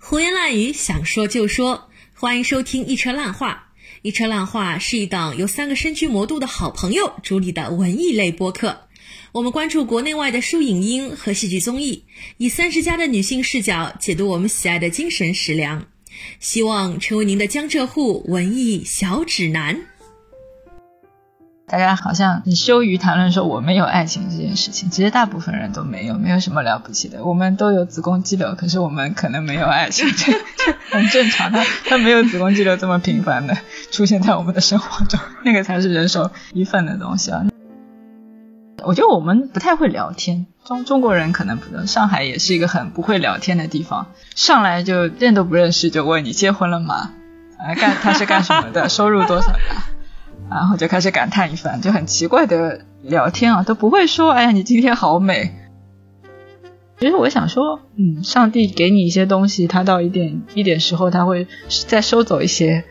胡言乱语，想说就说。欢迎收听《一车烂话》。《一车烂话》是一档由三个身居魔都的好朋友主理的文艺类播客。我们关注国内外的书影音和戏剧综艺，以三十加的女性视角解读我们喜爱的精神食粮，希望成为您的江浙沪文艺小指南。大家好像很羞于谈论说我们有爱情这件事情，其实大部分人都没有，没有什么了不起的。我们都有子宫肌瘤，可是我们可能没有爱情，这 这很正常。它它没有子宫肌瘤这么频繁的出现在我们的生活中，那个才是人手一份的东西啊。我觉得我们不太会聊天，中中国人可能不能。上海也是一个很不会聊天的地方，上来就认都不认识就问你结婚了吗？啊，干他是干什么的？收入多少的？然后就开始感叹一番，就很奇怪的聊天啊，都不会说，哎呀，你今天好美。其实我想说，嗯，上帝给你一些东西，他到一点一点时候，他会再收走一些，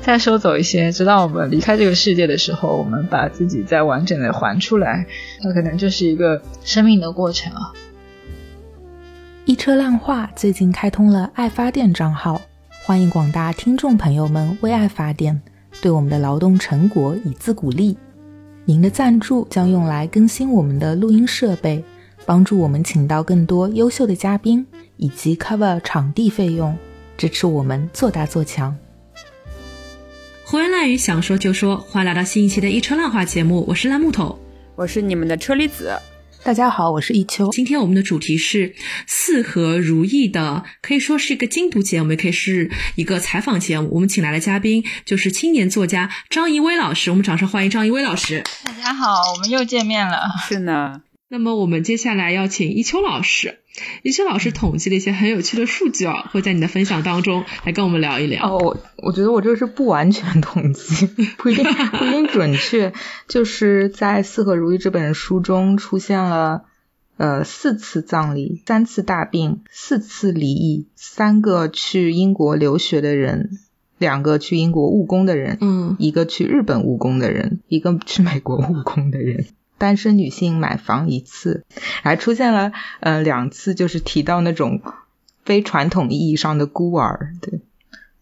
再收走一些，直到我们离开这个世界的时候，我们把自己再完整的还出来，那可能就是一个生命的过程啊。一车浪话最近开通了爱发电账号，欢迎广大听众朋友们为爱发电。对我们的劳动成果以资鼓励，您的赞助将用来更新我们的录音设备，帮助我们请到更多优秀的嘉宾，以及 cover 场地费用，支持我们做大做强。胡言乱语，想说就说，欢迎来到新一期的一车烂话节目，我是烂木头，我是你们的车厘子。大家好，我是一秋。今天我们的主题是四合如意的，可以说是一个精读节目，也可以是一个采访节目。我们请来的嘉宾就是青年作家张怡薇老师，我们掌声欢迎张怡薇老师。大家好，我们又见面了。是呢。那么我们接下来要请一秋老师，一秋老师统计了一些很有趣的数据啊，会在你的分享当中来跟我们聊一聊。哦，我我觉得我这个是不完全统计，不一定不一定准确。就是在《四合如意》这本书中出现了呃四次葬礼，三次大病，四次离异，三个去英国留学的人，两个去英国务工的人，嗯，一个去日本务工的人，一个去美国务工的人。单身女性买房一次，还出现了呃两次，就是提到那种非传统意义上的孤儿，对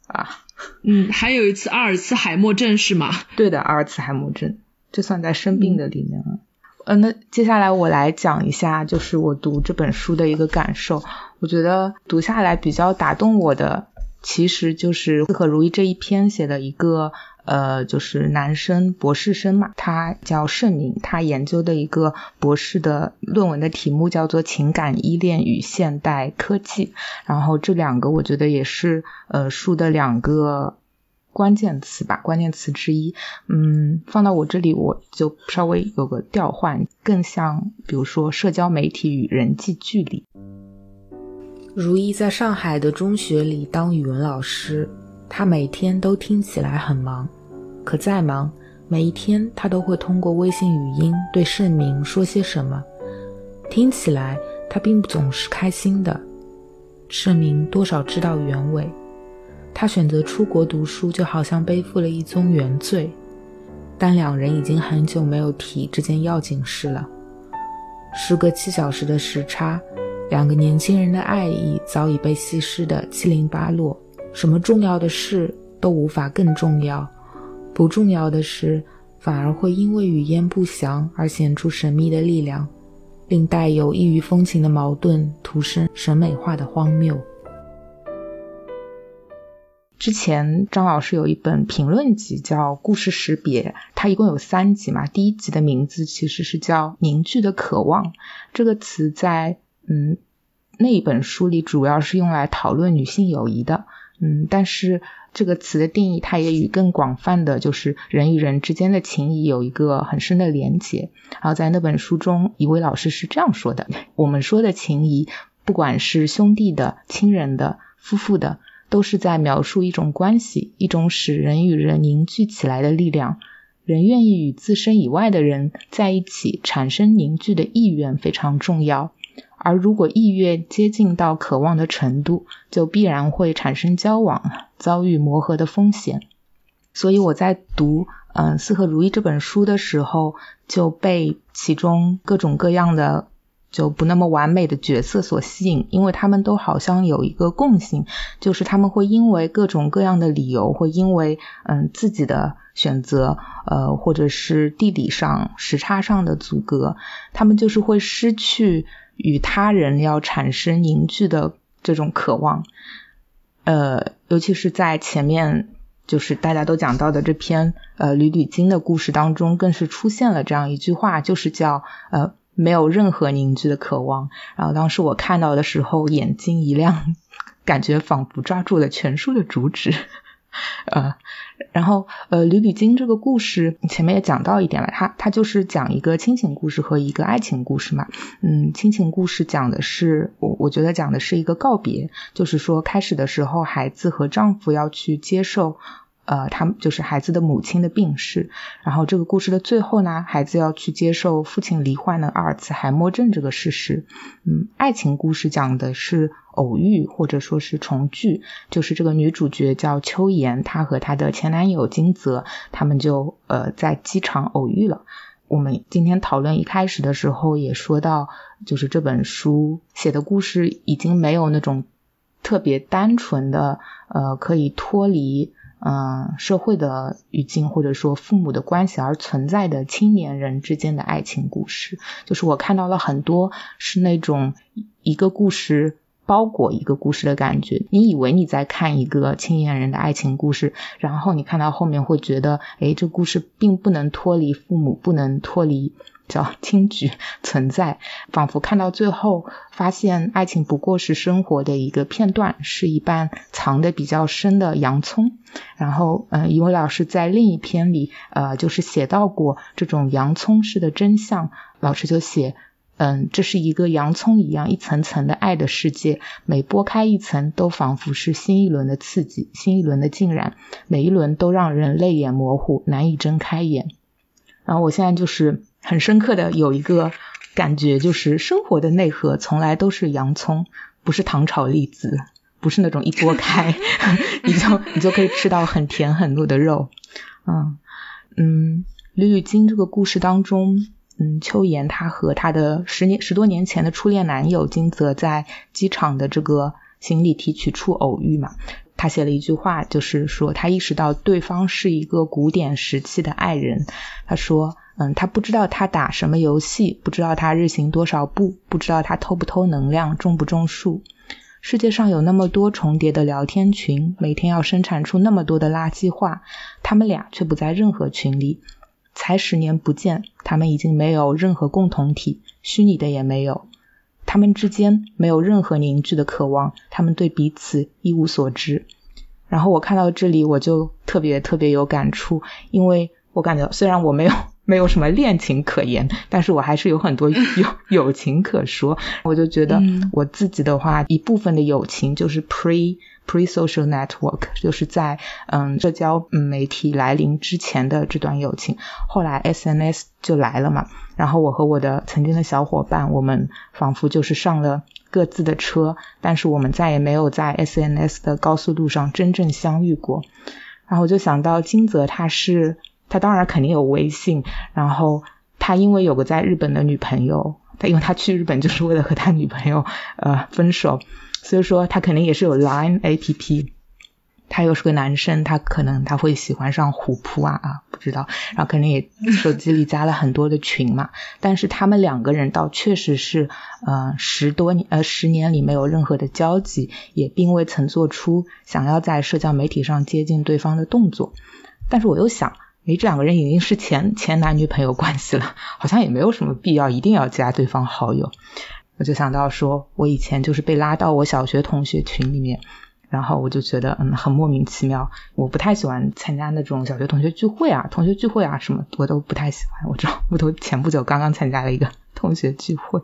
啊，嗯，还有一次阿尔茨海默症是吗？对的，阿尔茨海默症，这算在生病的里面了。呃，那接下来我来讲一下，就是我读这本书的一个感受。我觉得读下来比较打动我的，其实就是《四合如意》这一篇写的一个。呃，就是男生博士生嘛，他叫盛明，他研究的一个博士的论文的题目叫做《情感依恋与现代科技》，然后这两个我觉得也是呃书的两个关键词吧，关键词之一。嗯，放到我这里我就稍微有个调换，更像比如说社交媒体与人际距离。如意在上海的中学里当语文老师。他每天都听起来很忙，可再忙，每一天他都会通过微信语音对盛明说些什么。听起来他并不总是开心的。盛明多少知道原委，他选择出国读书，就好像背负了一宗原罪。但两人已经很久没有提这件要紧事了。时隔七小时的时差，两个年轻人的爱意早已被稀释的七零八落。什么重要的事都无法更重要，不重要的事反而会因为语焉不详而显出神秘的力量，令带有异域风情的矛盾徒生审美化的荒谬。之前张老师有一本评论集叫《故事识别》，它一共有三集嘛。第一集的名字其实是叫《凝聚的渴望》，这个词在嗯那一本书里主要是用来讨论女性友谊的。嗯，但是这个词的定义，它也与更广泛的就是人与人之间的情谊有一个很深的连结。然后在那本书中，一位老师是这样说的：我们说的情谊，不管是兄弟的、亲人的、夫妇的，都是在描述一种关系，一种使人与人凝聚起来的力量。人愿意与自身以外的人在一起，产生凝聚的意愿非常重要。而如果意愿接近到渴望的程度，就必然会产生交往，遭遇磨合的风险。所以我在读嗯《四合如意》这本书的时候，就被其中各种各样的就不那么完美的角色所吸引，因为他们都好像有一个共性，就是他们会因为各种各样的理由，会因为嗯自己的选择，呃，或者是地理上时差上的阻隔，他们就是会失去与他人要产生凝聚的这种渴望，呃，尤其是在前面就是大家都讲到的这篇呃吕吕金的故事当中，更是出现了这样一句话，就是叫呃。没有任何凝聚的渴望。然后当时我看到的时候，眼睛一亮，感觉仿佛抓住了全书的主旨。呃，然后呃，吕吕经这个故事前面也讲到一点了，他他就是讲一个亲情故事和一个爱情故事嘛。嗯，亲情故事讲的是我我觉得讲的是一个告别，就是说开始的时候，孩子和丈夫要去接受。呃，他们就是孩子的母亲的病逝，然后这个故事的最后呢，孩子要去接受父亲罹患的阿尔茨海默症这个事实。嗯，爱情故事讲的是偶遇或者说是重聚，就是这个女主角叫秋妍，她和她的前男友金泽，他们就呃在机场偶遇了。我们今天讨论一开始的时候也说到，就是这本书写的故事已经没有那种特别单纯的呃可以脱离。嗯，社会的语境或者说父母的关系而存在的青年人之间的爱情故事，就是我看到了很多是那种一个故事包裹一个故事的感觉。你以为你在看一个青年人的爱情故事，然后你看到后面会觉得，哎，这故事并不能脱离父母，不能脱离。叫轻举存在，仿佛看到最后，发现爱情不过是生活的一个片段，是一半藏的比较深的洋葱。然后，嗯，一位老师在另一篇里，呃，就是写到过这种洋葱式的真相。老师就写，嗯，这是一个洋葱一样一层层的爱的世界，每剥开一层，都仿佛是新一轮的刺激，新一轮的浸染，每一轮都让人泪眼模糊，难以睁开眼。然后，我现在就是。很深刻的有一个感觉，就是生活的内核从来都是洋葱，不是糖炒栗子，不是那种一剥开 你就你就可以吃到很甜很糯的肉。嗯嗯，吕吕金这个故事当中，嗯，秋妍她和她的十年十多年前的初恋男友金泽在机场的这个行李提取处偶遇嘛，他写了一句话，就是说他意识到对方是一个古典时期的爱人，他说。嗯，他不知道他打什么游戏，不知道他日行多少步，不知道他偷不偷能量，种不种树。世界上有那么多重叠的聊天群，每天要生产出那么多的垃圾话，他们俩却不在任何群里。才十年不见，他们已经没有任何共同体，虚拟的也没有。他们之间没有任何凝聚的渴望，他们对彼此一无所知。然后我看到这里，我就特别特别有感触，因为我感觉虽然我没有。没有什么恋情可言，但是我还是有很多 友友情可说。我就觉得我自己的话，一部分的友情就是 pre pre social network，就是在嗯社交媒体来临之前的这段友情。后来 SNS 就来了嘛，然后我和我的曾经的小伙伴，我们仿佛就是上了各自的车，但是我们再也没有在 SNS 的高速路上真正相遇过。然后我就想到金泽，他是。他当然肯定有微信，然后他因为有个在日本的女朋友，他因为他去日本就是为了和他女朋友呃分手，所以说他肯定也是有 Line A P P。他又是个男生，他可能他会喜欢上虎扑啊啊，不知道，然后肯定也手机里加了很多的群嘛。但是他们两个人倒确实是呃十多年呃十年里没有任何的交集，也并未曾做出想要在社交媒体上接近对方的动作。但是我又想。诶，这两个人已经是前前男女朋友关系了，好像也没有什么必要一定要加对方好友。我就想到说，我以前就是被拉到我小学同学群里面，然后我就觉得嗯很莫名其妙。我不太喜欢参加那种小学同学聚会啊，同学聚会啊什么我都不太喜欢。我知道我都前不久刚刚参加了一个 同学聚会，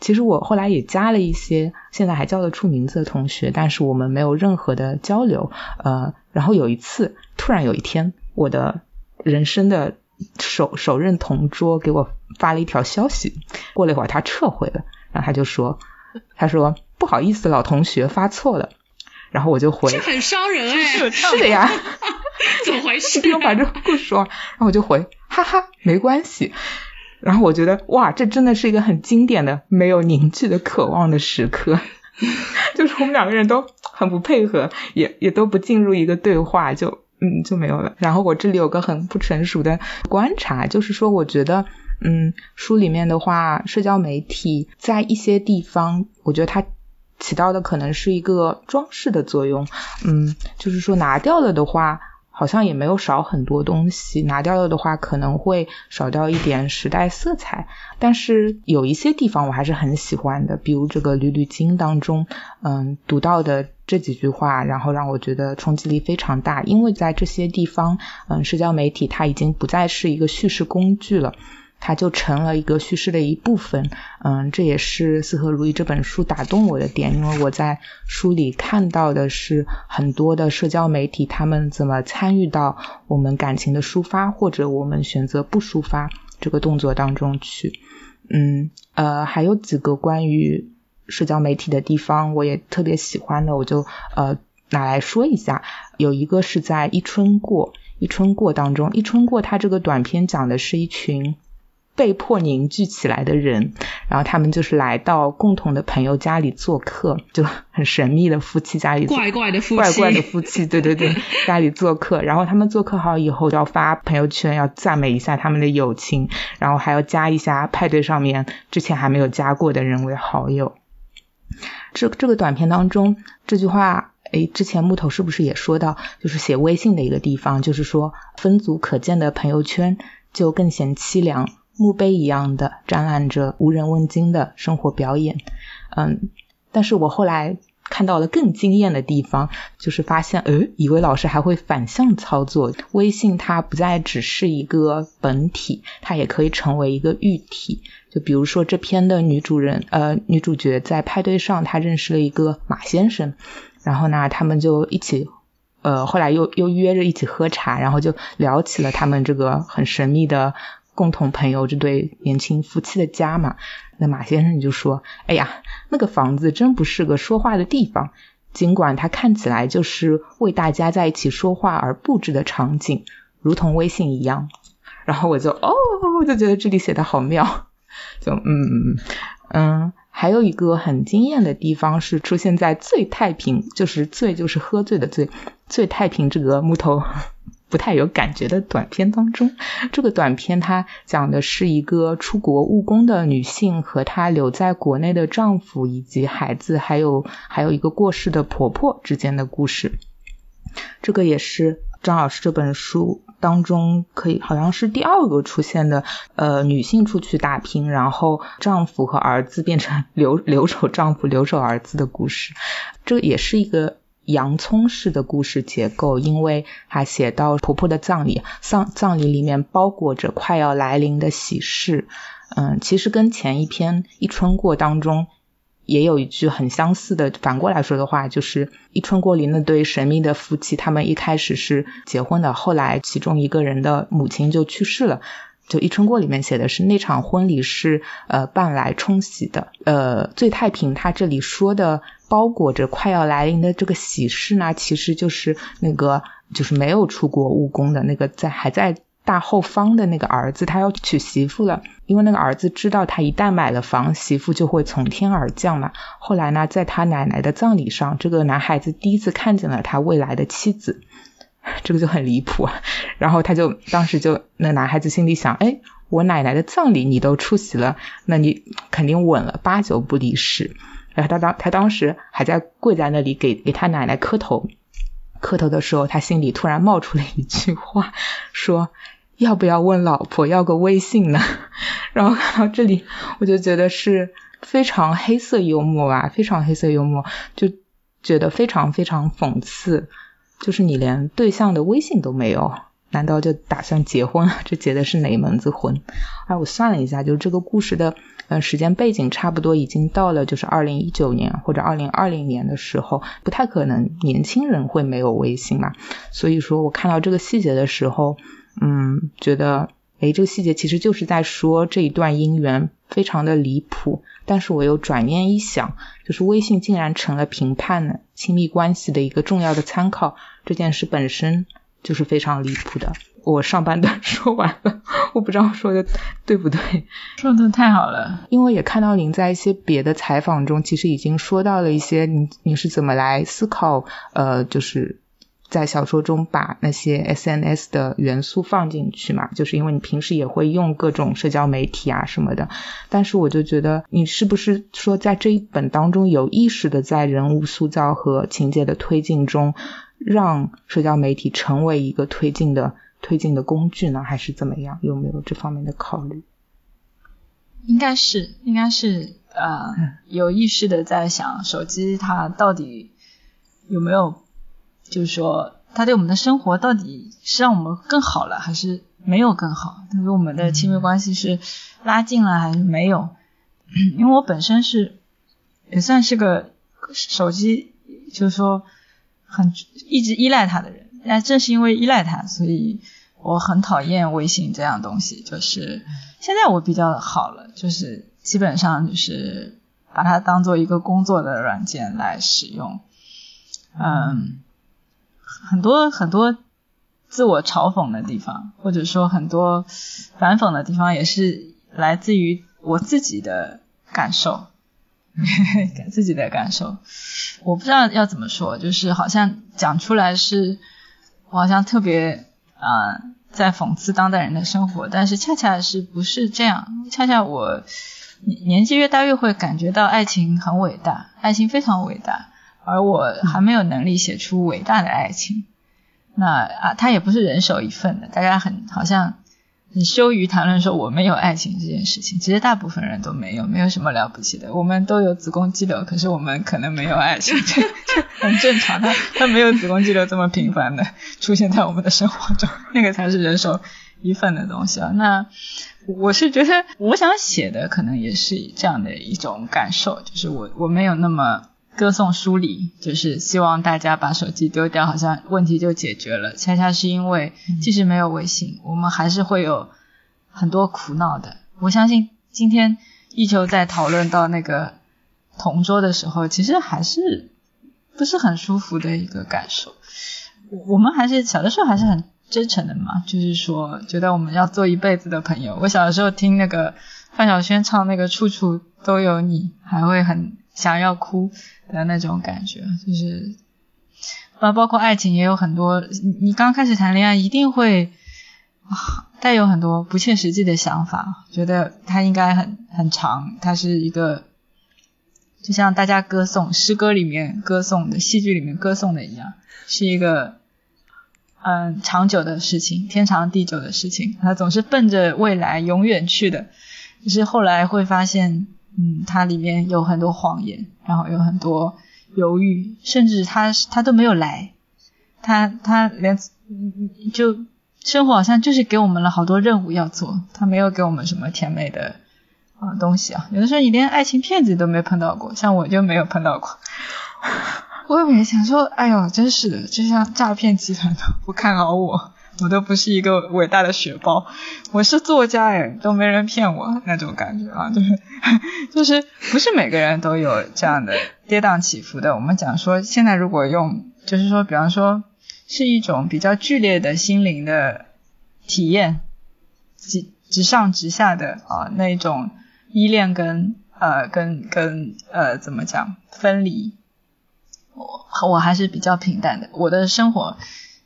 其实我后来也加了一些现在还叫得出名字的同学，但是我们没有任何的交流。呃，然后有一次突然有一天我的。人生的首首任同桌给我发了一条消息，过了一会儿他撤回了，然后他就说，他说不好意思，老同学发错了，然后我就回，这很伤人哎，是的呀，怎么回事？听我把这个故事说，然后我就回，哈哈，没关系。然后我觉得哇，这真的是一个很经典的没有凝聚的渴望的时刻，就是我们两个人都很不配合，也也都不进入一个对话，就嗯就没有了。然后我这里有个很不成熟的观察，就是说我觉得嗯书里面的话，社交媒体在一些地方，我觉得它。起到的可能是一个装饰的作用，嗯，就是说拿掉了的话，好像也没有少很多东西，拿掉了的话可能会少掉一点时代色彩，但是有一些地方我还是很喜欢的，比如这个《缕缕经》当中，嗯，读到的这几句话，然后让我觉得冲击力非常大，因为在这些地方，嗯，社交媒体它已经不再是一个叙事工具了。它就成了一个叙事的一部分，嗯，这也是《四合如意》这本书打动我的点，因为我在书里看到的是很多的社交媒体，他们怎么参与到我们感情的抒发，或者我们选择不抒发这个动作当中去。嗯，呃，还有几个关于社交媒体的地方，我也特别喜欢的，我就呃拿来说一下。有一个是在《一春过》，《一春过》当中，《一春过》它这个短片讲的是一群。被迫凝聚起来的人，然后他们就是来到共同的朋友家里做客，就很神秘的夫妻家里，怪怪的夫妻，怪怪的夫妻，对对对，家里做客，然后他们做客好以后要发朋友圈，要赞美一下他们的友情，然后还要加一下派对上面之前还没有加过的人为好友。这这个短片当中这句话，哎，之前木头是不是也说到，就是写微信的一个地方，就是说分组可见的朋友圈就更显凄凉。墓碑一样的展览着无人问津的生活表演，嗯，但是我后来看到了更惊艳的地方，就是发现，呃，以为老师还会反向操作，微信它不再只是一个本体，它也可以成为一个喻体。就比如说这篇的女主人，呃，女主角在派对上，她认识了一个马先生，然后呢，他们就一起，呃，后来又又约着一起喝茶，然后就聊起了他们这个很神秘的。共同朋友这对年轻夫妻的家嘛，那马先生就说：“哎呀，那个房子真不是个说话的地方，尽管它看起来就是为大家在一起说话而布置的场景，如同微信一样。”然后我就哦，我就觉得这里写的好妙，就嗯嗯嗯，还有一个很惊艳的地方是出现在最太平，就是醉就是喝醉的醉，最太平这个木头。不太有感觉的短片当中，这个短片它讲的是一个出国务工的女性和她留在国内的丈夫以及孩子，还有还有一个过世的婆婆之间的故事。这个也是张老师这本书当中可以好像是第二个出现的，呃，女性出去打拼，然后丈夫和儿子变成留留守丈夫、留守儿子的故事。这也是一个。洋葱式的故事结构，因为还写到婆婆的葬礼，葬葬礼里面包裹着快要来临的喜事。嗯，其实跟前一篇《一春过》当中也有一句很相似的，反过来说的话，就是《一春过》里那对神秘的夫妻，他们一开始是结婚的，后来其中一个人的母亲就去世了。就《一春过》里面写的是那场婚礼是呃伴来冲喜的。呃，醉太平他这里说的。包裹着快要来临的这个喜事呢，其实就是那个就是没有出国务工的那个在还在大后方的那个儿子，他要娶媳妇了。因为那个儿子知道他一旦买了房，媳妇就会从天而降嘛。后来呢，在他奶奶的葬礼上，这个男孩子第一次看见了他未来的妻子，这个就很离谱。然后他就当时就那男孩子心里想，哎，我奶奶的葬礼你都出席了，那你肯定稳了，八九不离十。然后他当他当时还在跪在那里给给他奶奶磕头，磕头的时候，他心里突然冒出了一句话，说要不要问老婆要个微信呢？然后看到这里，我就觉得是非常黑色幽默啊，非常黑色幽默，就觉得非常非常讽刺，就是你连对象的微信都没有。难道就打算结婚了？这结的是哪门子婚？哎，我算了一下，就这个故事的呃时间背景差不多已经到了就是二零一九年或者二零二零年的时候，不太可能年轻人会没有微信嘛。所以说我看到这个细节的时候，嗯，觉得哎，这个细节其实就是在说这一段姻缘非常的离谱。但是我又转念一想，就是微信竟然成了评判亲密关系的一个重要的参考，这件事本身。就是非常离谱的。我上半段 说完了，我不知道说的对不对，说的太好了。因为也看到您在一些别的采访中，其实已经说到了一些你你是怎么来思考，呃，就是在小说中把那些 SNS 的元素放进去嘛，就是因为你平时也会用各种社交媒体啊什么的。但是我就觉得，你是不是说在这一本当中有意识的在人物塑造和情节的推进中，让社交媒体成为一个推进的？推进的工具呢，还是怎么样？有没有这方面的考虑？应该是，应该是呃，有意识的在想，手机它到底有没有，就是说，它对我们的生活到底是让我们更好了，还是没有更好？它对我们的亲密关系是拉近了还是没有？因为我本身是也算是个手机，就是说很一直依赖它的人。那正是因为依赖它，所以我很讨厌微信这样东西。就是现在我比较好了，就是基本上就是把它当做一个工作的软件来使用。嗯，很多很多自我嘲讽的地方，或者说很多反讽的地方，也是来自于我自己的感受，自己的感受。我不知道要怎么说，就是好像讲出来是。我好像特别啊，在讽刺当代人的生活，但是恰恰是不是这样？恰恰我年纪越大，越会感觉到爱情很伟大，爱情非常伟大，而我还没有能力写出伟大的爱情。那啊，它也不是人手一份的，大家很好像。很羞于谈论说我们有爱情这件事情，其实大部分人都没有，没有什么了不起的。我们都有子宫肌瘤，可是我们可能没有爱情，这很正常。他他没有子宫肌瘤这么频繁的出现在我们的生活中，那个才是人手一份的东西啊。那我是觉得，我想写的可能也是这样的一种感受，就是我我没有那么。歌颂疏离，就是希望大家把手机丢掉，好像问题就解决了。恰恰是因为，即使没有微信，我们还是会有很多苦恼的。我相信今天一球在讨论到那个同桌的时候，其实还是不是很舒服的一个感受。我们还是小的时候还是很真诚的嘛，就是说觉得我们要做一辈子的朋友。我小的时候听那个范晓萱唱那个处处都有你，还会很想要哭。的那种感觉，就是啊，包括爱情也有很多。你刚开始谈恋爱，一定会啊带有很多不切实际的想法，觉得它应该很很长，它是一个就像大家歌颂诗歌里面歌颂的、戏剧里面歌颂的一样，是一个嗯长久的事情，天长地久的事情。它总是奔着未来永远去的，就是后来会发现。嗯，它里面有很多谎言，然后有很多犹豫，甚至他他都没有来，他他连就生活好像就是给我们了好多任务要做，他没有给我们什么甜美的啊东西啊。有的时候你连爱情骗子都没碰到过，像我就没有碰到过。我也想说，哎呦，真是的，就像诈骗集团都不看好我。我都不是一个伟大的雪包，我是作家哎，都没人骗我那种感觉啊，就是 就是不是每个人都有这样的跌宕起伏的。我们讲说，现在如果用，就是说，比方说是一种比较剧烈的心灵的体验，直直上直下的啊那种依恋跟呃跟跟呃怎么讲分离，我我还是比较平淡的，我的生活。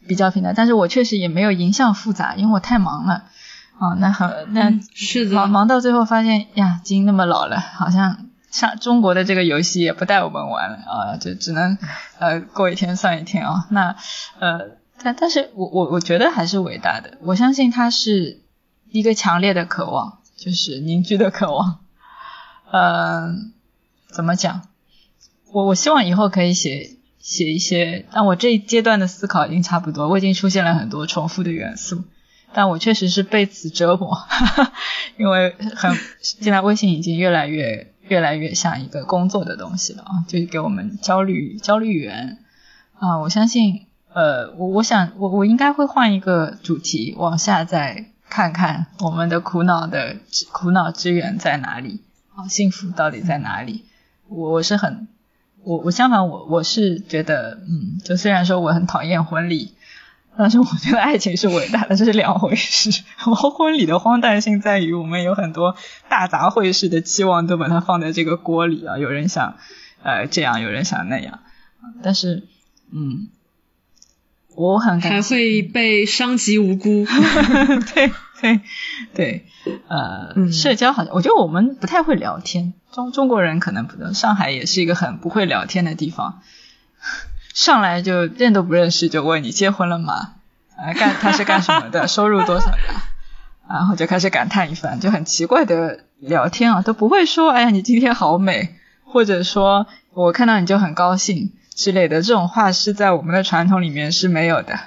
比较平淡，但是我确实也没有影响复杂，因为我太忙了啊。那很那是的，忙忙到最后发现呀，已经那么老了，好像上中国的这个游戏也不带我们玩了啊，就只能呃过一天算一天啊。那呃，但但是我我我觉得还是伟大的，我相信它是一个强烈的渴望，就是凝聚的渴望。嗯，怎么讲？我我希望以后可以写。写一些，但我这一阶段的思考已经差不多，我已经出现了很多重复的元素，但我确实是被此折磨，哈 哈因为很现在微信已经越来越越来越像一个工作的东西了啊，就是给我们焦虑焦虑源啊，我相信呃我我想我我应该会换一个主题，往下再看看我们的苦恼的苦恼之源在哪里啊，幸福到底在哪里？我我是很。我我相反，我我是觉得，嗯，就虽然说我很讨厌婚礼，但是我觉得爱情是伟大的，这是两回事。婚礼的荒诞性在于，我们有很多大杂烩式的期望都把它放在这个锅里啊，有人想呃这样，有人想那样，但是嗯，我很还会被伤及无辜。对对对，呃，社交好像我觉得我们不太会聊天，中中国人可能不能，上海也是一个很不会聊天的地方。上来就认都不认识，就问你结婚了吗？啊，干他是干什么的？收入多少呀？然后就开始感叹一番，就很奇怪的聊天啊，都不会说哎呀你今天好美，或者说我看到你就很高兴之类的，这种话是在我们的传统里面是没有的。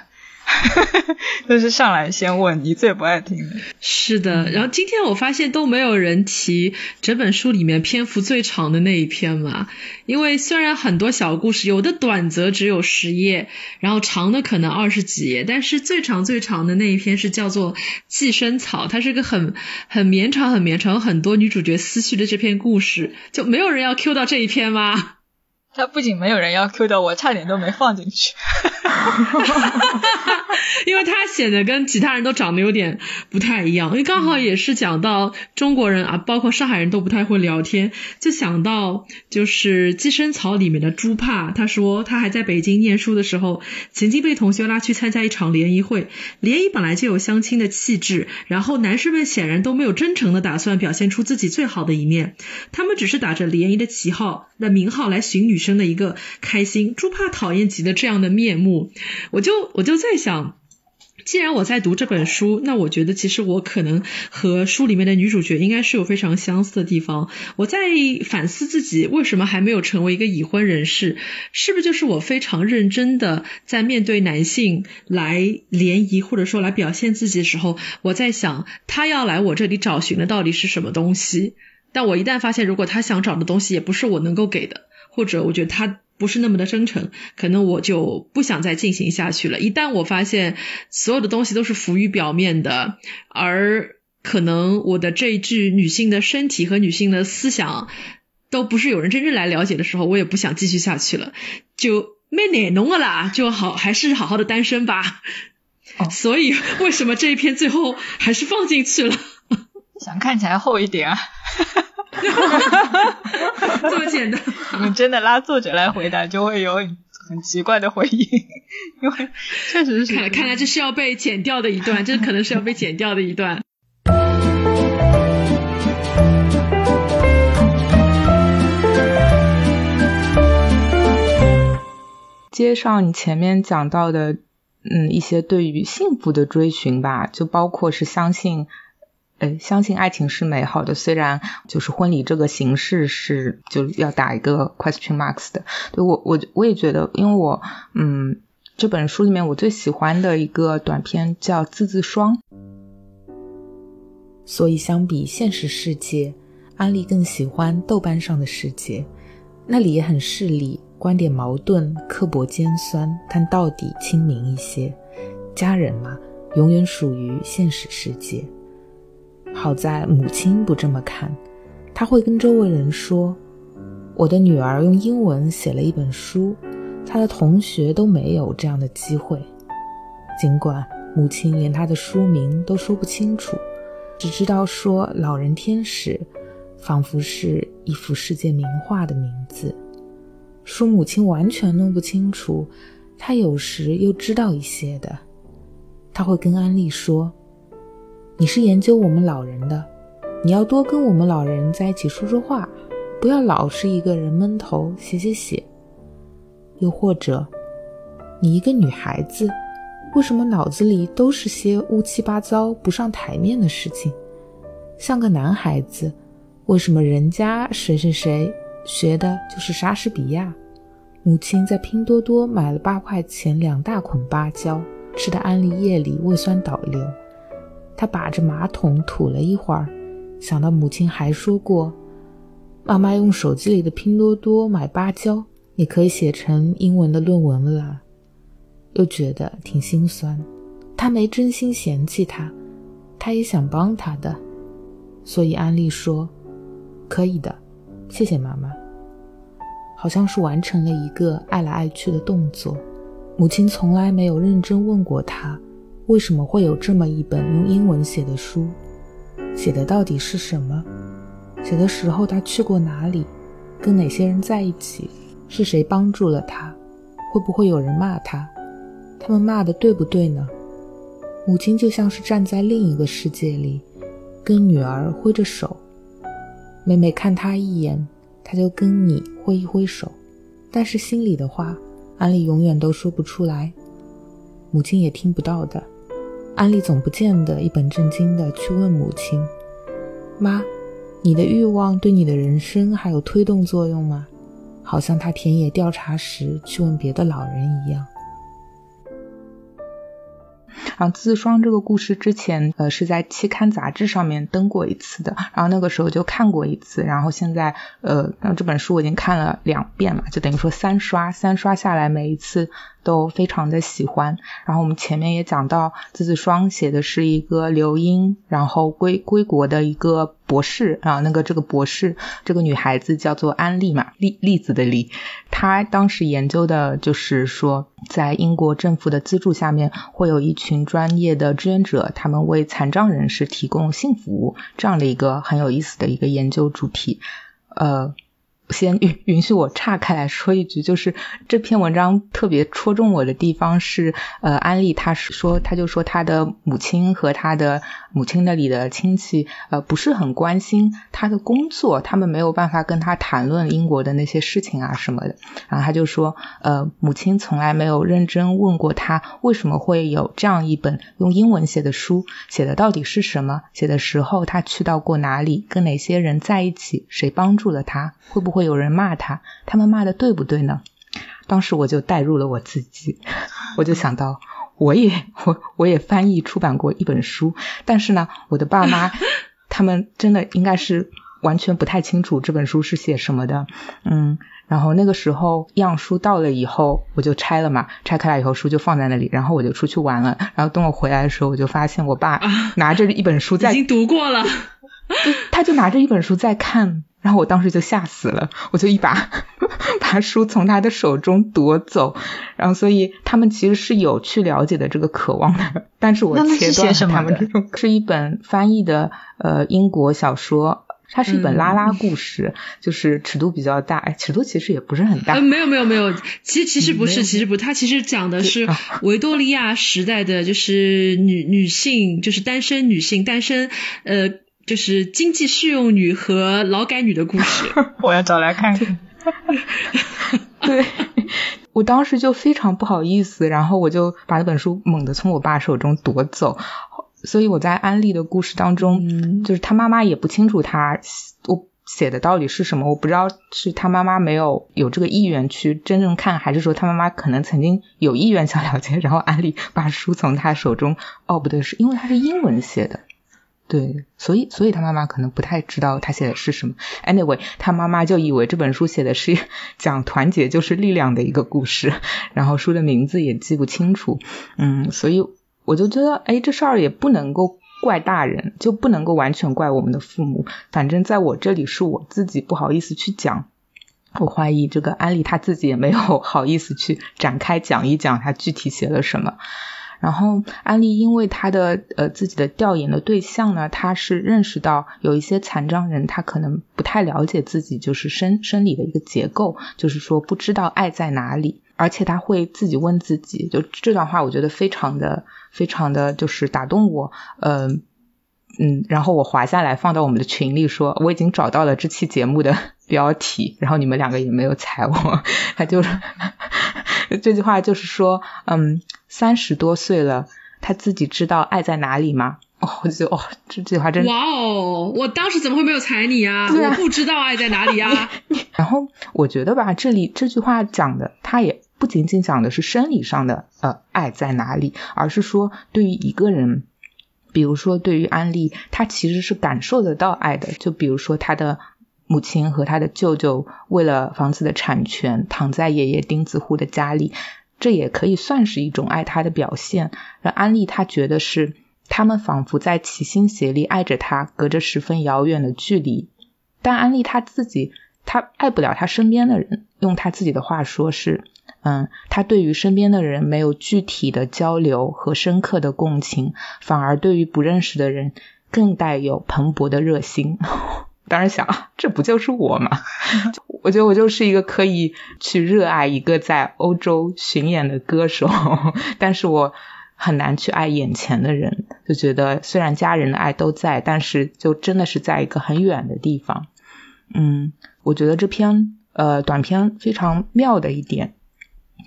都是上来先问你最不爱听的。是的，然后今天我发现都没有人提整本书里面篇幅最长的那一篇嘛，因为虽然很多小故事，有的短则只有十页，然后长的可能二十几页，但是最长最长的那一篇是叫做《寄生草》，它是个很很绵长、很绵长、有很多女主角思绪的这篇故事，就没有人要 Q 到这一篇吗？他不仅没有人要 Q 到，我差点都没放进去。因为他显得跟其他人都长得有点不太一样，因为刚好也是讲到中国人啊，包括上海人都不太会聊天，就想到就是《寄生草》里面的朱帕，他说他还在北京念书的时候，曾经被同学拉去参加一场联谊会，联谊本来就有相亲的气质，然后男生们显然都没有真诚的打算表现出自己最好的一面，他们只是打着联谊的旗号、的名号来寻女生的一个开心。朱帕讨厌极了这样的面目，我就我就在想。既然我在读这本书，那我觉得其实我可能和书里面的女主角应该是有非常相似的地方。我在反思自己为什么还没有成为一个已婚人士，是不是就是我非常认真的在面对男性来联谊或者说来表现自己的时候，我在想他要来我这里找寻的到底是什么东西？但我一旦发现如果他想找的东西也不是我能够给的，或者我觉得他。不是那么的真诚，可能我就不想再进行下去了。一旦我发现所有的东西都是浮于表面的，而可能我的这一具女性的身体和女性的思想都不是有人真正来了解的时候，我也不想继续下去了。就没奶浓了啦，就好，还是好好的单身吧。所以为什么这一篇最后还是放进去了？想看起来厚一点啊。这么简单？你们真的拉作者来回答，就会有很奇怪的回应，因为确实是。看来看来这是要被剪掉的一段，这可能是要被剪掉的一段。接上你前面讲到的，嗯，一些对于幸福的追寻吧，就包括是相信。呃，相信爱情是美好的，虽然就是婚礼这个形式是就要打一个 question marks 的。对我，我我也觉得，因为我，嗯，这本书里面我最喜欢的一个短片叫《字字双》，所以相比现实世界，安利更喜欢豆瓣上的世界，那里也很势利，观点矛盾，刻薄尖酸，但到底亲民一些。家人嘛，永远属于现实世界。好在母亲不这么看，她会跟周围人说：“我的女儿用英文写了一本书，她的同学都没有这样的机会。”尽管母亲连她的书名都说不清楚，只知道说“老人天使”，仿佛是一幅世界名画的名字。说母亲完全弄不清楚，她有时又知道一些的。她会跟安利说。你是研究我们老人的，你要多跟我们老人在一起说说话，不要老是一个人闷头写写写。又或者，你一个女孩子，为什么脑子里都是些乌七八糟不上台面的事情？像个男孩子，为什么人家谁谁谁学的就是莎士比亚？母亲在拼多多买了八块钱两大捆芭蕉，吃的安利夜里胃酸倒流。他把着马桶吐了一会儿，想到母亲还说过，妈妈用手机里的拼多多买芭蕉，你可以写成英文的论文了，又觉得挺心酸。他没真心嫌弃他，他也想帮他的，所以安利说：“可以的，谢谢妈妈。”好像是完成了一个爱来爱去的动作。母亲从来没有认真问过他。为什么会有这么一本用英文写的书？写的到底是什么？写的时候他去过哪里？跟哪些人在一起？是谁帮助了他？会不会有人骂他？他们骂的对不对呢？母亲就像是站在另一个世界里，跟女儿挥着手。每每看他一眼，他就跟你挥一挥手，但是心里的话，安利永远都说不出来，母亲也听不到的。安利总不见得一本正经的去问母亲：“妈，你的欲望对你的人生还有推动作用吗？”好像他田野调查时去问别的老人一样。然后自双这个故事之前，呃，是在期刊杂志上面登过一次的，然后那个时候就看过一次，然后现在，呃，这本书我已经看了两遍嘛，就等于说三刷，三刷下来每一次。都非常的喜欢。然后我们前面也讲到，字字双写的是一个留英，然后归归国的一个博士啊。那个这个博士，这个女孩子叫做安利嘛，栗栗子的栗。她当时研究的就是说，在英国政府的资助下面，会有一群专业的志愿者，他们为残障人士提供性服务，这样的一个很有意思的一个研究主题。呃。先允允许我岔开来说一句，就是这篇文章特别戳中我的地方是，呃，安利他说，他就说他的母亲和他的母亲那里的亲戚，呃，不是很关心他的工作，他们没有办法跟他谈论英国的那些事情啊什么的。然后他就说，呃，母亲从来没有认真问过他为什么会有这样一本用英文写的书，写的到底是什么？写的时候他去到过哪里？跟哪些人在一起？谁帮助了他？会不会？会有人骂他，他们骂的对不对呢？当时我就带入了我自己，我就想到，我也我我也翻译出版过一本书，但是呢，我的爸妈 他们真的应该是完全不太清楚这本书是写什么的，嗯，然后那个时候样书到了以后，我就拆了嘛，拆开来以后书就放在那里，然后我就出去玩了，然后等我回来的时候，我就发现我爸拿着一本书在已经读过了，他就拿着一本书在看。然后我当时就吓死了，我就一把 把书从他的手中夺走。然后，所以他们其实是有去了解的这个渴望的，但是我切断了他们这种。是一本翻译的呃英国小说，它是一本拉拉故事，就是尺度比较大，哎，尺度其实也不是很大。没有没有没有，其实其实不是，其实不，它其实讲的是维多利亚时代的就是女女性，就是单身女性，单身呃。就是经济适用女和劳改女的故事，我要找来看看。对，我当时就非常不好意思，然后我就把那本书猛地从我爸手中夺走。所以我在安利的故事当中，就是他妈妈也不清楚他我写的到底是什么，我不知道是他妈妈没有有这个意愿去真正看，还是说他妈妈可能曾经有意愿想了解，然后安利把书从他手中，哦不对，是因为他是英文写的。对，所以所以他妈妈可能不太知道他写的是什么。Anyway，他妈妈就以为这本书写的是 讲团结就是力量的一个故事，然后书的名字也记不清楚。嗯，所以我就觉得，哎，这事儿也不能够怪大人，就不能够完全怪我们的父母。反正在我这里是我自己不好意思去讲，我怀疑这个安利他自己也没有 好意思去展开讲一讲他具体写了什么。然后安利因为他的呃自己的调研的对象呢，他是认识到有一些残障人，他可能不太了解自己就是生生理的一个结构，就是说不知道爱在哪里，而且他会自己问自己，就这段话我觉得非常的非常的就是打动我，嗯嗯，然后我划下来放到我们的群里说，我已经找到了这期节目的标题，然后你们两个也没有踩我，他就是 这句话就是说，嗯。三十多岁了，他自己知道爱在哪里吗？哦，我就哦，这句话真哇哦！我当时怎么会没有踩你啊？我不知道爱在哪里啊。然后我觉得吧，这里这句话讲的，他也不仅仅讲的是生理上的呃爱在哪里，而是说对于一个人，比如说对于安利，他其实是感受得到爱的。就比如说他的母亲和他的舅舅为了房子的产权，躺在爷爷钉子户的家里。这也可以算是一种爱他的表现。而安利他觉得是他们仿佛在齐心协力爱着他，隔着十分遥远的距离。但安利他自己，他爱不了他身边的人。用他自己的话说是，嗯，他对于身边的人没有具体的交流和深刻的共情，反而对于不认识的人更带有蓬勃的热心。当时想，这不就是我吗？我觉得我就是一个可以去热爱一个在欧洲巡演的歌手，但是我很难去爱眼前的人。就觉得虽然家人的爱都在，但是就真的是在一个很远的地方。嗯，我觉得这篇呃短篇非常妙的一点。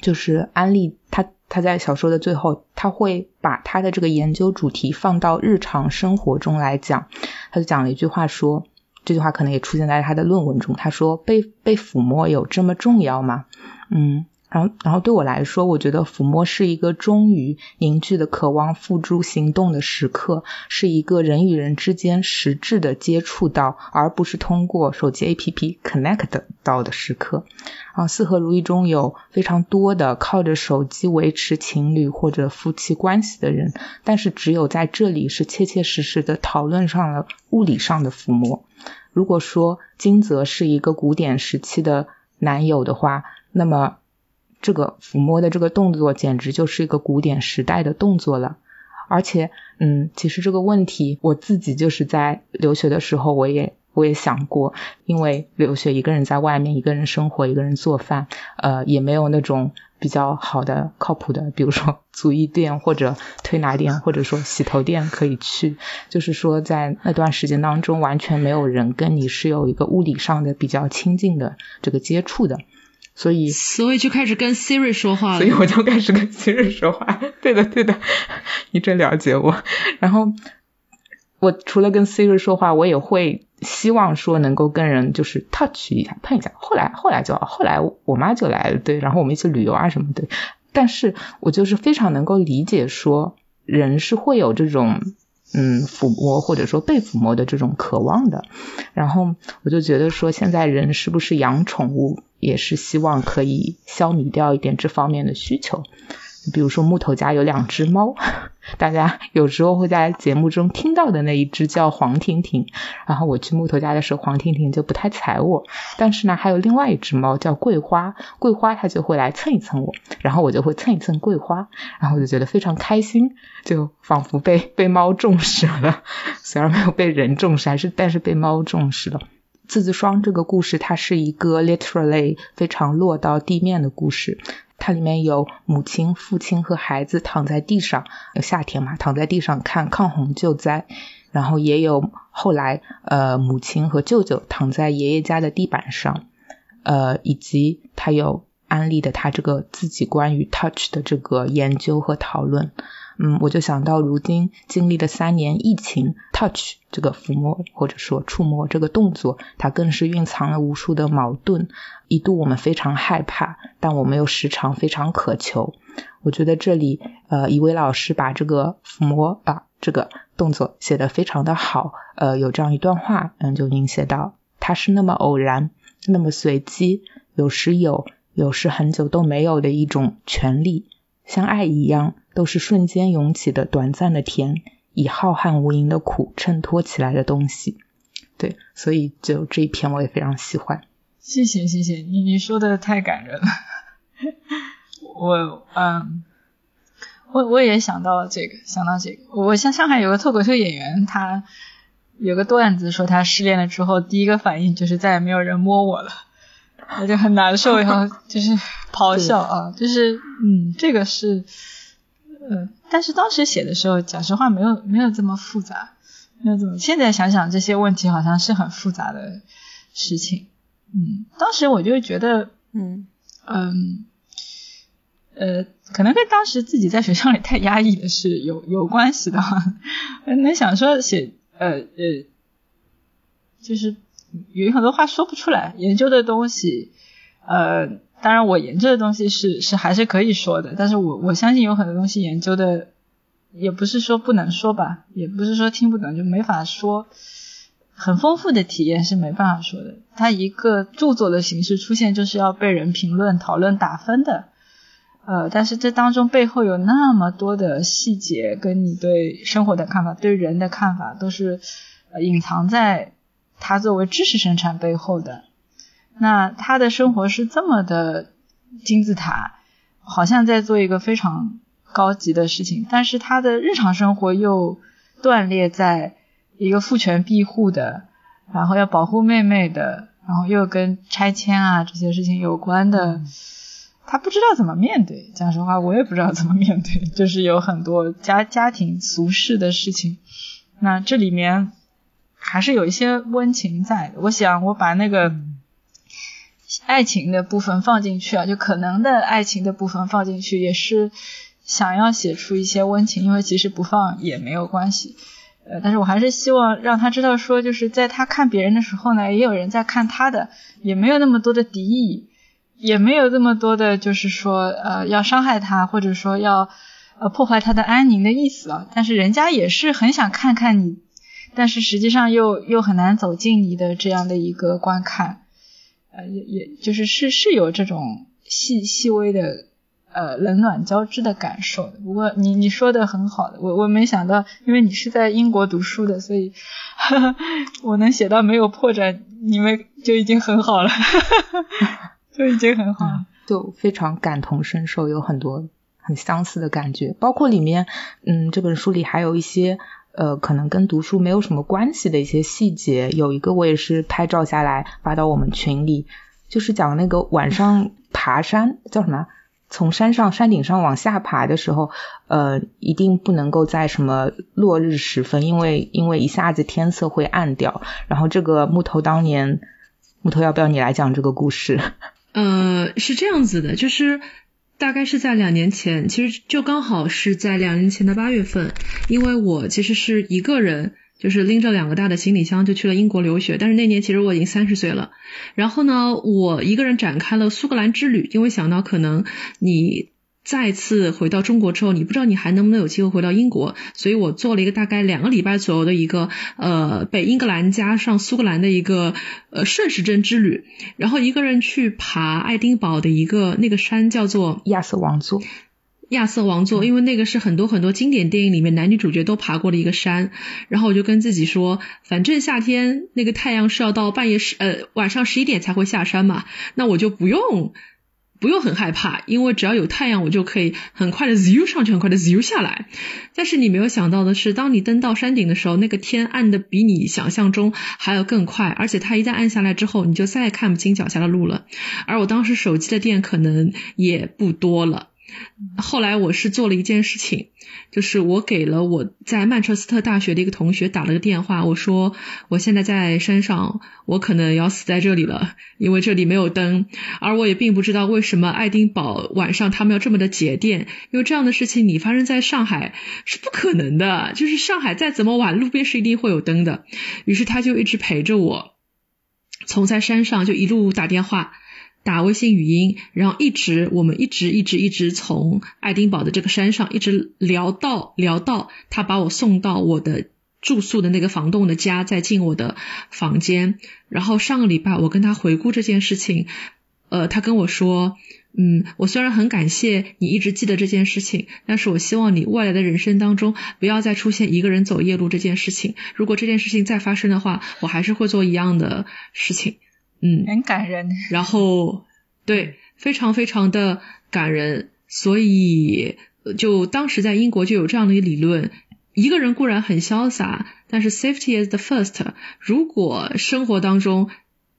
就是安利他，他在小说的最后，他会把他的这个研究主题放到日常生活中来讲。他就讲了一句话，说这句话可能也出现在他的论文中。他说：“被被抚摸有这么重要吗？”嗯。然后，然后对我来说，我觉得抚摸是一个终于凝聚的渴望付诸行动的时刻，是一个人与人之间实质的接触到，而不是通过手机 APP connect 到的时刻。啊，四合如意中有非常多的靠着手机维持情侣或者夫妻关系的人，但是只有在这里是切切实实的讨论上了物理上的抚摸。如果说金泽是一个古典时期的男友的话，那么。这个抚摸的这个动作简直就是一个古典时代的动作了，而且，嗯，其实这个问题我自己就是在留学的时候，我也我也想过，因为留学一个人在外面，一个人生活，一个人做饭，呃，也没有那种比较好的、靠谱的，比如说足浴店或者推拿店，或者说洗头店可以去，就是说在那段时间当中，完全没有人跟你是有一个物理上的比较亲近的这个接触的。所以，所以就开始跟 Siri 说话了。所以我就开始跟 Siri 说话。对的，对的，你真了解我。然后，我除了跟 Siri 说话，我也会希望说能够跟人就是 touch 一下、碰一下。后来，后来就后来我妈就来了，对，然后我们一起旅游啊什么的。但是我就是非常能够理解说，人是会有这种。嗯，抚摸或者说被抚摸的这种渴望的，然后我就觉得说，现在人是不是养宠物也是希望可以消弭掉一点这方面的需求。比如说木头家有两只猫，大家有时候会在节目中听到的那一只叫黄婷婷，然后我去木头家的时候，黄婷婷就不太睬我。但是呢，还有另外一只猫叫桂花，桂花它就会来蹭一蹭我，然后我就会蹭一蹭桂花，然后我就觉得非常开心，就仿佛被被猫重视了，虽然没有被人重视，还是但是被猫重视了。字字双这个故事，它是一个 literally 非常落到地面的故事。它里面有母亲、父亲和孩子躺在地上，夏天嘛，躺在地上看抗洪救灾。然后也有后来，呃，母亲和舅舅躺在爷爷家的地板上，呃，以及他有安利的他这个自己关于 touch 的这个研究和讨论。嗯，我就想到如今经历了三年疫情，touch 这个抚摸或者说触摸这个动作，它更是蕴藏了无数的矛盾。一度我们非常害怕，但我们又时常非常渴求。我觉得这里，呃，一位老师把这个抚摸啊这个动作写得非常的好。呃，有这样一段话，嗯，就您写到，它是那么偶然，那么随机，有时有，有时很久都没有的一种权利，像爱一样。都是瞬间涌起的短暂的甜，以浩瀚无垠的苦衬托起来的东西。对，所以就这一篇我也非常喜欢。谢谢谢谢你，你说的太感人了。我嗯，我我也想到了这个，想到这个。我像上海有个脱口秀演员，他有个段子说他失恋了之后，第一个反应就是再也没有人摸我了，他就很难受，然后就是咆哮啊，就是嗯，这个是。嗯，但是当时写的时候，讲实话没有没有这么复杂，没有这么。现在想想这些问题，好像是很复杂的事情。嗯，当时我就觉得，嗯嗯呃，可能跟当时自己在学校里太压抑的是 有有关系的。能想说写呃呃，就是有很多话说不出来，研究的东西，呃。当然，我研究的东西是是还是可以说的，但是我我相信有很多东西研究的也不是说不能说吧，也不是说听不懂就没法说，很丰富的体验是没办法说的。它一个著作的形式出现就是要被人评论、讨论、打分的，呃，但是这当中背后有那么多的细节，跟你对生活的看法、对人的看法，都是隐藏在它作为知识生产背后的。那他的生活是这么的金字塔，好像在做一个非常高级的事情，但是他的日常生活又断裂在一个父权庇护的，然后要保护妹妹的，然后又跟拆迁啊这些事情有关的。他不知道怎么面对，讲实话，我也不知道怎么面对，就是有很多家家庭俗世的事情。那这里面还是有一些温情在。我想我把那个爱情的部分放进去啊，就可能的爱情的部分放进去，也是想要写出一些温情，因为其实不放也没有关系。呃，但是我还是希望让他知道，说就是在他看别人的时候呢，也有人在看他的，也没有那么多的敌意。也没有这么多的，就是说，呃，要伤害他，或者说要，呃，破坏他的安宁的意思啊。但是人家也是很想看看你，但是实际上又又很难走进你的这样的一个观看，呃，也也就是是是有这种细细微的，呃，冷暖交织的感受的。不过你你说的很好的，我我没想到，因为你是在英国读书的，所以 我能写到没有破绽，你们就已经很好了。就已经很好，就非常感同身受，有很多很相似的感觉。包括里面，嗯，这本书里还有一些呃，可能跟读书没有什么关系的一些细节。有一个我也是拍照下来发到我们群里，就是讲那个晚上爬山叫什么？从山上山顶上往下爬的时候，呃，一定不能够在什么落日时分，因为因为一下子天色会暗掉。然后这个木头当年，木头要不要你来讲这个故事？呃，是这样子的，就是大概是在两年前，其实就刚好是在两年前的八月份，因为我其实是一个人，就是拎着两个大的行李箱就去了英国留学，但是那年其实我已经三十岁了，然后呢，我一个人展开了苏格兰之旅，因为想到可能你。再次回到中国之后，你不知道你还能不能有机会回到英国，所以我做了一个大概两个礼拜左右的一个呃北英格兰加上苏格兰的一个呃顺时针之旅，然后一个人去爬爱丁堡的一个那个山叫做亚瑟王座，亚瑟王座，因为那个是很多很多经典电影里面男女主角都爬过的一个山，然后我就跟自己说，反正夏天那个太阳是要到半夜十呃晚上十一点才会下山嘛，那我就不用。不用很害怕，因为只要有太阳，我就可以很快的 zoo 上去，很快的 zoo 下来。但是你没有想到的是，当你登到山顶的时候，那个天暗的比你想象中还要更快，而且它一旦暗下来之后，你就再也看不清脚下的路了。而我当时手机的电可能也不多了。后来我是做了一件事情，就是我给了我在曼彻斯特大学的一个同学打了个电话，我说我现在在山上，我可能要死在这里了，因为这里没有灯，而我也并不知道为什么爱丁堡晚上他们要这么的节电，因为这样的事情你发生在上海是不可能的，就是上海再怎么晚，路边是一定会有灯的。于是他就一直陪着我，从在山上就一路打电话。打微信语音，然后一直我们一直一直一直从爱丁堡的这个山上一直聊到聊到他把我送到我的住宿的那个房东的家，再进我的房间。然后上个礼拜我跟他回顾这件事情，呃，他跟我说，嗯，我虽然很感谢你一直记得这件事情，但是我希望你未来的人生当中不要再出现一个人走夜路这件事情。如果这件事情再发生的话，我还是会做一样的事情。嗯，很感人。然后，对，非常非常的感人。所以，就当时在英国就有这样的一个理论：一个人固然很潇洒，但是 safety is the first。如果生活当中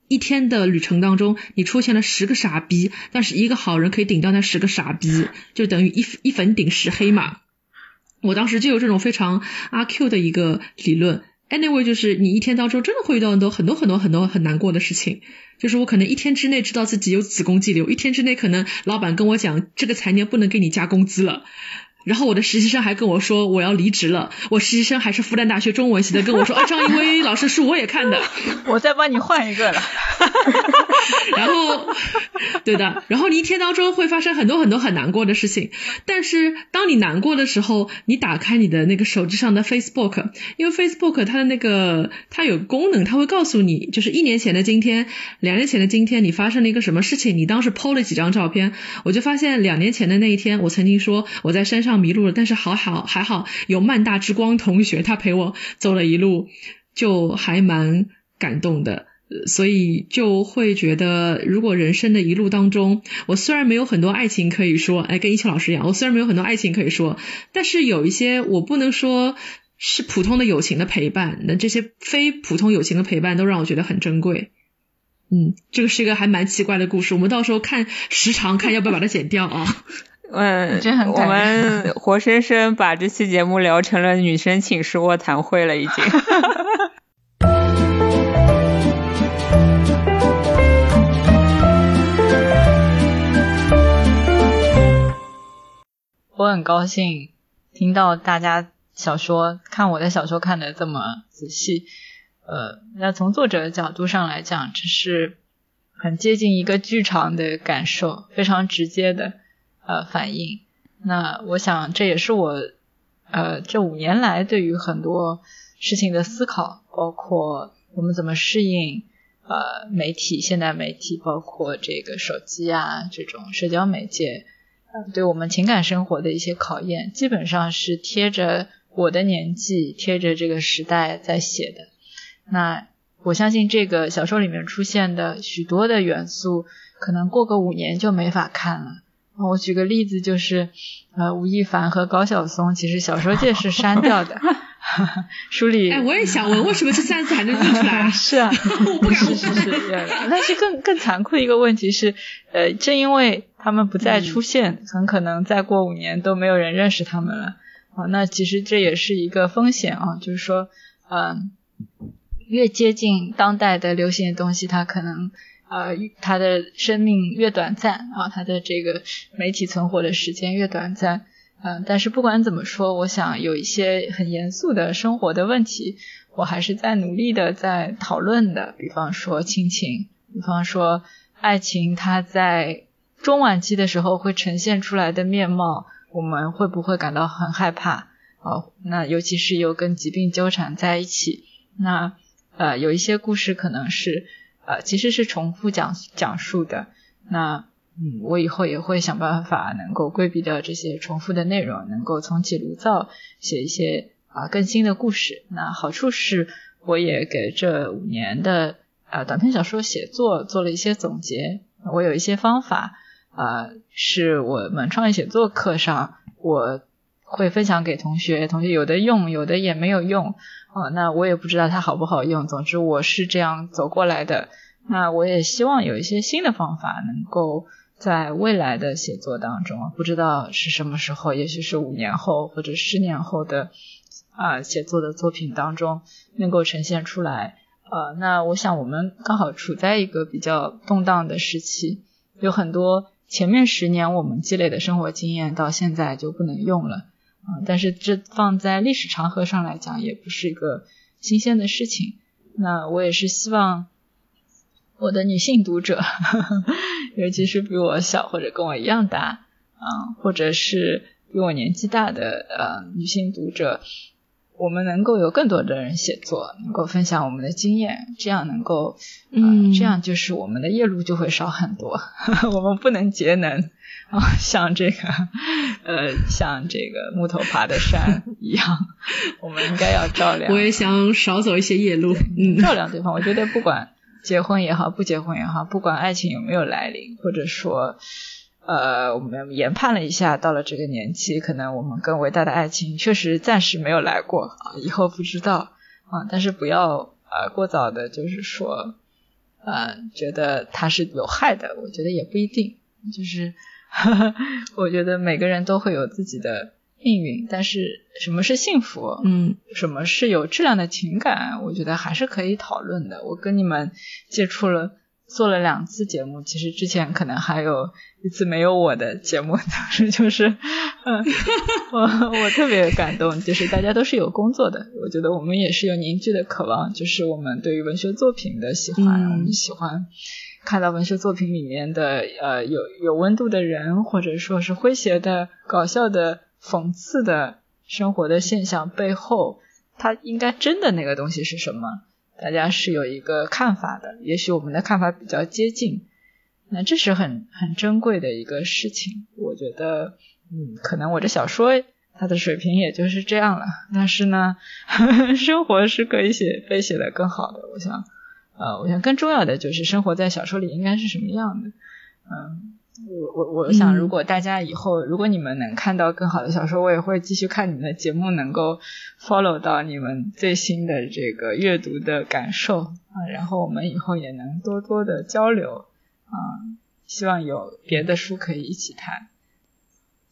一天的旅程当中，你出现了十个傻逼，但是一个好人可以顶掉那十个傻逼，就等于一一粉顶十黑嘛。我当时就有这种非常阿 Q 的一个理论。Anyway，就是你一天当中真的会遇到很多很多很多很多很难过的事情。就是我可能一天之内知道自己有子宫肌瘤，一天之内可能老板跟我讲这个财年不能给你加工资了。然后我的实习生还跟我说我要离职了，我实习生还是复旦大学中文系的，跟我说啊张一威老师书我也看的，我再帮你换一个了。然后，对的，然后你一天当中会发生很多很多很难过的事情，但是当你难过的时候，你打开你的那个手机上的 Facebook，因为 Facebook 它的那个它有功能，它会告诉你，就是一年前的今天，两年前的今天你发生了一个什么事情，你当时 PO 了几张照片，我就发现两年前的那一天，我曾经说我在山上。迷路了，但是好好还好有曼大之光同学，他陪我走了一路，就还蛮感动的。所以就会觉得，如果人生的一路当中，我虽然没有很多爱情可以说，哎，跟一秋老师一样，我虽然没有很多爱情可以说，但是有一些我不能说是普通的友情的陪伴，那这些非普通友情的陪伴都让我觉得很珍贵。嗯，这个是一个还蛮奇怪的故事，我们到时候看时长，看要不要把它剪掉啊。嗯，真很我们 活生生把这期节目聊成了女生寝室卧谈会了，已经。我很高兴听到大家小说看我的小说看得这么仔细。呃，那从作者的角度上来讲，这是很接近一个剧场的感受，非常直接的呃反应。那我想这也是我呃这五年来对于很多事情的思考，包括我们怎么适应呃媒体、现代媒体，包括这个手机啊这种社交媒介。呃对我们情感生活的一些考验，基本上是贴着我的年纪、贴着这个时代在写的。那我相信这个小说里面出现的许多的元素，可能过个五年就没法看了。我举个例子，就是呃，吴亦凡和高晓松，其实小说界是删掉的，书里。哎，我也想问，为什么这三个字还能印出来啊？是啊，是是是，对但是更更残酷的一个问题是，呃，正因为他们不再出现，很可能再过五年都没有人认识他们了啊。那其实这也是一个风险啊，就是说，嗯、越接近当代的流行的东西，它可能呃，它的生命越短暂啊，它的这个媒体存活的时间越短暂。嗯、但是不管怎么说，我想有一些很严肃的生活的问题，我还是在努力的在讨论的。比方说亲情，比方说爱情，它在中晚期的时候会呈现出来的面貌，我们会不会感到很害怕？哦，那尤其是又跟疾病纠缠在一起，那呃，有一些故事可能是呃，其实是重复讲讲述的。那嗯，我以后也会想办法能够规避掉这些重复的内容，能够重启炉灶，写一些啊更新的故事。那好处是，我也给这五年的呃短篇小说写作做了一些总结。我有一些方法，啊，是我们创意写作课上我会分享给同学，同学有的用，有的也没有用。哦，那我也不知道它好不好用。总之，我是这样走过来的。那我也希望有一些新的方法，能够在未来的写作当中，不知道是什么时候，也许是五年后或者十年后的啊、写作的作品当中能够呈现出来。呃，那我想我们刚好处在一个比较动荡的时期，有很多前面十年我们积累的生活经验到现在就不能用了。啊、但是这放在历史长河上来讲，也不是一个新鲜的事情。那我也是希望我的女性读者，尤其是比我小或者跟我一样大，啊、或者是比我年纪大的呃女性读者，我们能够有更多的人写作，能够分享我们的经验，这样能够，呃、嗯这样就是我们的夜路就会少很多。我们不能节能啊，像这个呃，像这个木头爬的山一样，我们应该要照亮。我也想少走一些夜路。嗯，照亮对方。我觉得不管结婚也好，不结婚也好，不管爱情有没有来临，或者说，呃，我们研判了一下，到了这个年纪，可能我们更伟大的爱情确实暂时没有来过啊，以后不知道啊。但是不要呃过早的，就是说，呃，觉得它是有害的，我觉得也不一定。就是 我觉得每个人都会有自己的命运，但是什么是幸福？嗯，什么是有质量的情感？我觉得还是可以讨论的。我跟你们接触了，做了两次节目，其实之前可能还有一次没有我的节目，当时就是，嗯，我我特别感动，就是大家都是有工作的，我觉得我们也是有凝聚的渴望，就是我们对于文学作品的喜欢，嗯我们喜欢。看到文学作品里面的呃有有温度的人，或者说是诙谐的、搞笑的、讽刺的生活的现象背后，它应该真的那个东西是什么？大家是有一个看法的，也许我们的看法比较接近，那这是很很珍贵的一个事情。我觉得，嗯，可能我这小说它的水平也就是这样了，但是呢，生活是可以写被写的更好的，我想。呃，我想更重要的就是生活在小说里应该是什么样的。嗯，我我我想，如果大家以后如果你们能看到更好的小说，我也会继续看你们的节目，能够 follow 到你们最新的这个阅读的感受啊，然后我们以后也能多多的交流啊，希望有别的书可以一起谈。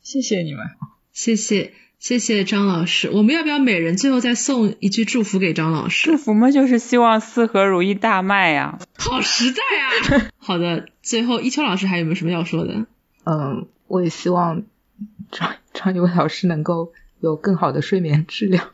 谢谢你们，谢谢谢谢张老师。我们要不要每人最后再送一句祝福给张老师？祝福嘛，就是希望四合如意大卖呀。好实在啊！好的，最后一秋老师还有没有什么要说的？嗯，我也希望张张一伟老师能够有更好的睡眠质量。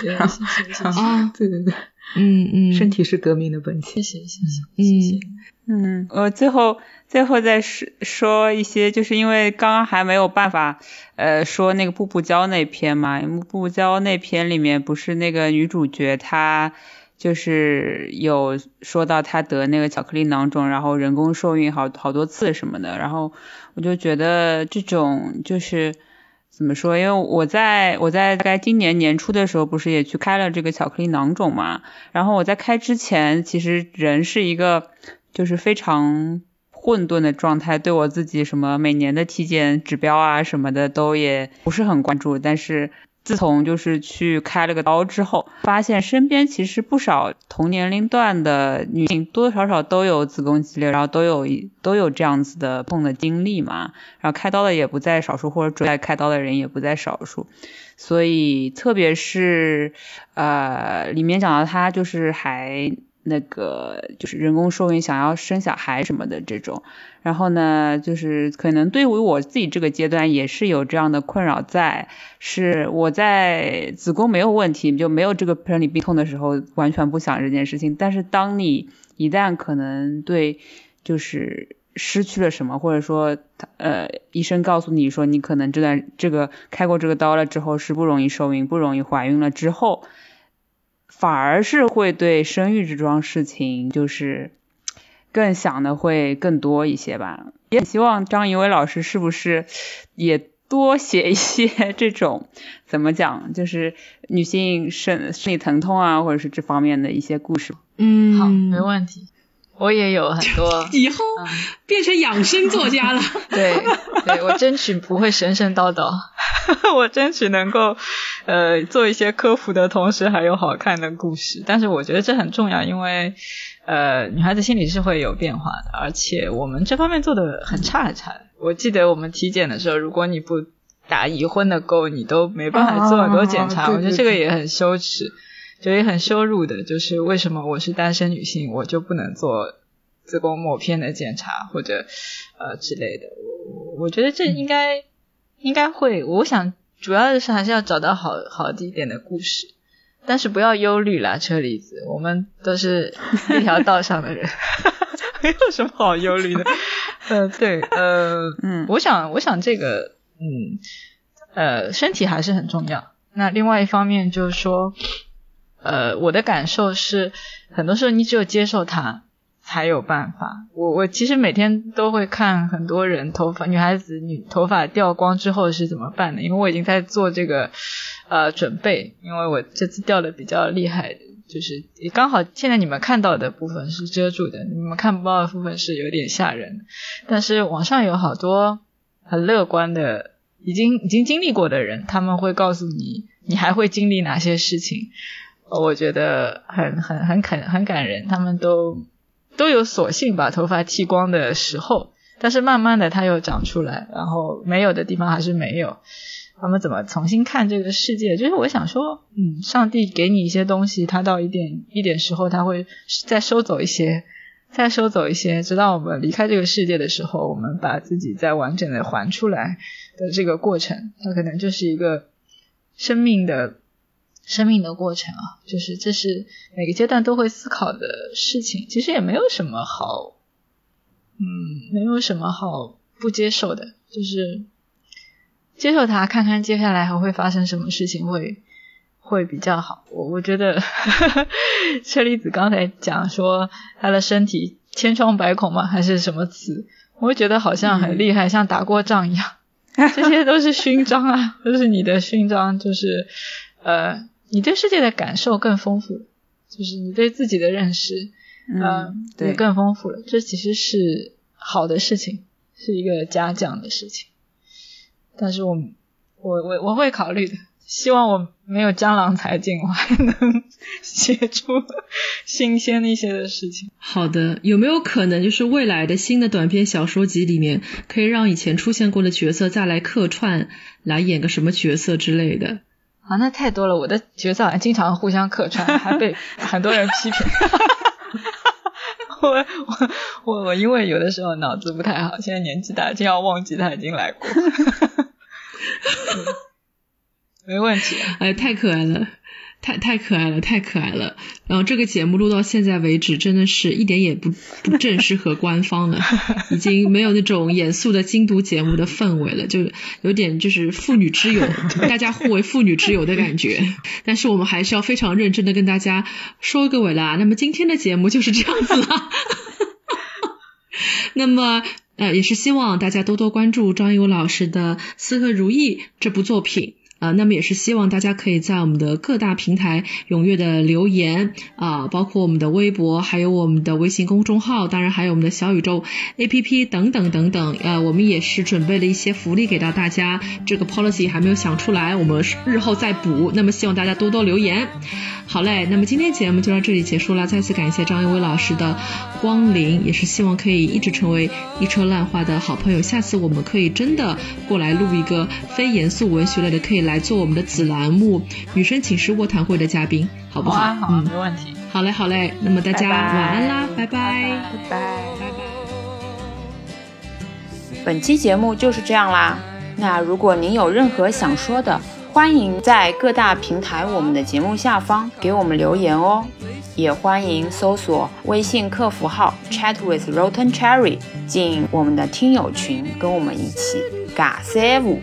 谢谢谢谢啊，对对对，嗯嗯，身体是革命的本钱。谢谢谢谢谢谢。嗯，我最后最后再说说一些，就是因为刚刚还没有办法呃说那个步步娇那篇嘛，步步娇那篇里面不是那个女主角她就是有说到她得那个巧克力囊肿，然后人工受孕好好多次什么的，然后我就觉得这种就是。怎么说？因为我在我在大概今年年初的时候，不是也去开了这个巧克力囊肿嘛？然后我在开之前，其实人是一个就是非常混沌的状态，对我自己什么每年的体检指标啊什么的都也不是很关注。但是自从就是去开了个刀之后，发现身边其实不少同年龄段的女性多多少少都有子宫肌瘤，然后都有都有这样子的痛的经历嘛。然后开刀的也不在少数，或者准备开刀的人也不在少数。所以特别是呃里面讲到她就是还那个就是人工受孕想要生小孩什么的这种。然后呢，就是可能对于我自己这个阶段也是有这样的困扰在，是我在子宫没有问题，就没有这个生理病痛的时候，完全不想这件事情。但是当你一旦可能对，就是失去了什么，或者说呃医生告诉你说你可能这段这个开过这个刀了之后是不容易受孕、不容易怀孕了之后，反而是会对生育这桩事情就是。更想的会更多一些吧，也希望张怡伟老师是不是也多写一些 这种怎么讲，就是女性生生理疼痛啊，或者是这方面的一些故事。嗯，好，没问题。我也有很多，以后变成养生作家了。对，对我争取不会神神叨叨，我争取能够呃做一些科普的同时还有好看的故事。但是我觉得这很重要，因为。呃，女孩子心理是会有变化的，而且我们这方面做的很差很差。我记得我们体检的时候，如果你不打已婚的勾，你都没办法做很多检查。我觉得这个也很羞耻，就也很羞辱的。就是为什么我是单身女性，我就不能做子宫膜片的检查或者呃之类的？我我觉得这应该应该会。我想主要的是还是要找到好好一点的故事。但是不要忧虑啦，车厘子，我们都是一条道上的人，没有什么好忧虑的。呃，对，呃，嗯，我想，我想这个，嗯，呃，身体还是很重要。那另外一方面就是说，呃，我的感受是，很多时候你只有接受它，才有办法。我我其实每天都会看很多人头发，女孩子女头发掉光之后是怎么办的，因为我已经在做这个。呃，准备，因为我这次掉的比较厉害，就是刚好现在你们看到的部分是遮住的，你们看不到的部分是有点吓人。但是网上有好多很乐观的，已经已经经历过的人，他们会告诉你，你还会经历哪些事情。我觉得很很很感很感人，他们都都有索性把头发剃光的时候，但是慢慢的它又长出来，然后没有的地方还是没有。他们怎么重新看这个世界？就是我想说，嗯，上帝给你一些东西，他到一点一点时候，他会再收走一些，再收走一些，直到我们离开这个世界的时候，我们把自己再完整的还出来的这个过程，它可能就是一个生命的生命的过程啊。就是这是每个阶段都会思考的事情，其实也没有什么好，嗯，没有什么好不接受的，就是。接受它，看看接下来还会发生什么事情，会会比较好。我我觉得 车厘子刚才讲说他的身体千疮百孔吗？还是什么词？我觉得好像很厉害，像打过仗一样。这些都是勋章啊，都是你的勋章。就是呃，你对世界的感受更丰富，就是你对自己的认识嗯，对也更丰富了。这其实是好的事情，是一个嘉奖的事情。但是我我我我会考虑的，希望我没有江郎才尽，我还能 写出新鲜一些的事情。好的，有没有可能就是未来的新的短篇小说集里面，可以让以前出现过的角色再来客串，来演个什么角色之类的？啊，那太多了，我的角色好像经常互相客串，还被 很多人批评。我我我我因为有的时候脑子不太好，现在年纪大，经常忘记他已经来过。没问题，哎，太可爱了，太太可爱了，太可爱了。然后这个节目录到现在为止，真的是一点也不不正式和官方了，已经没有那种严肃的精读节目的氛围了，就有点就是妇女之友，大家互为妇女之友的感觉。但是我们还是要非常认真的跟大家说个尾啦。那么今天的节目就是这样子了。那么。呃，也是希望大家多多关注张友老师的《四合如意》这部作品。啊，那么也是希望大家可以在我们的各大平台踊跃的留言啊，包括我们的微博，还有我们的微信公众号，当然还有我们的小宇宙 APP 等等等等。呃，我们也是准备了一些福利给到大家，这个 policy 还没有想出来，我们日后再补。那么希望大家多多留言。好嘞，那么今天节目就到这里结束了，再次感谢张一伟老师的光临，也是希望可以一直成为一车烂花的好朋友。下次我们可以真的过来录一个非严肃文学类的，可以来做我们的子栏目《女生寝室卧谈会》的嘉宾，好不好？好啊，好啊，没问题。好嘞，好嘞，那么大家拜拜晚安啦，拜拜。拜拜。本期节目就是这样啦。那如果您有任何想说的，欢迎在各大平台我们的节目下方给我们留言哦。也欢迎搜索微信客服号 Chat with Rotten Cherry 进我们的听友群，跟我们一起尬三五。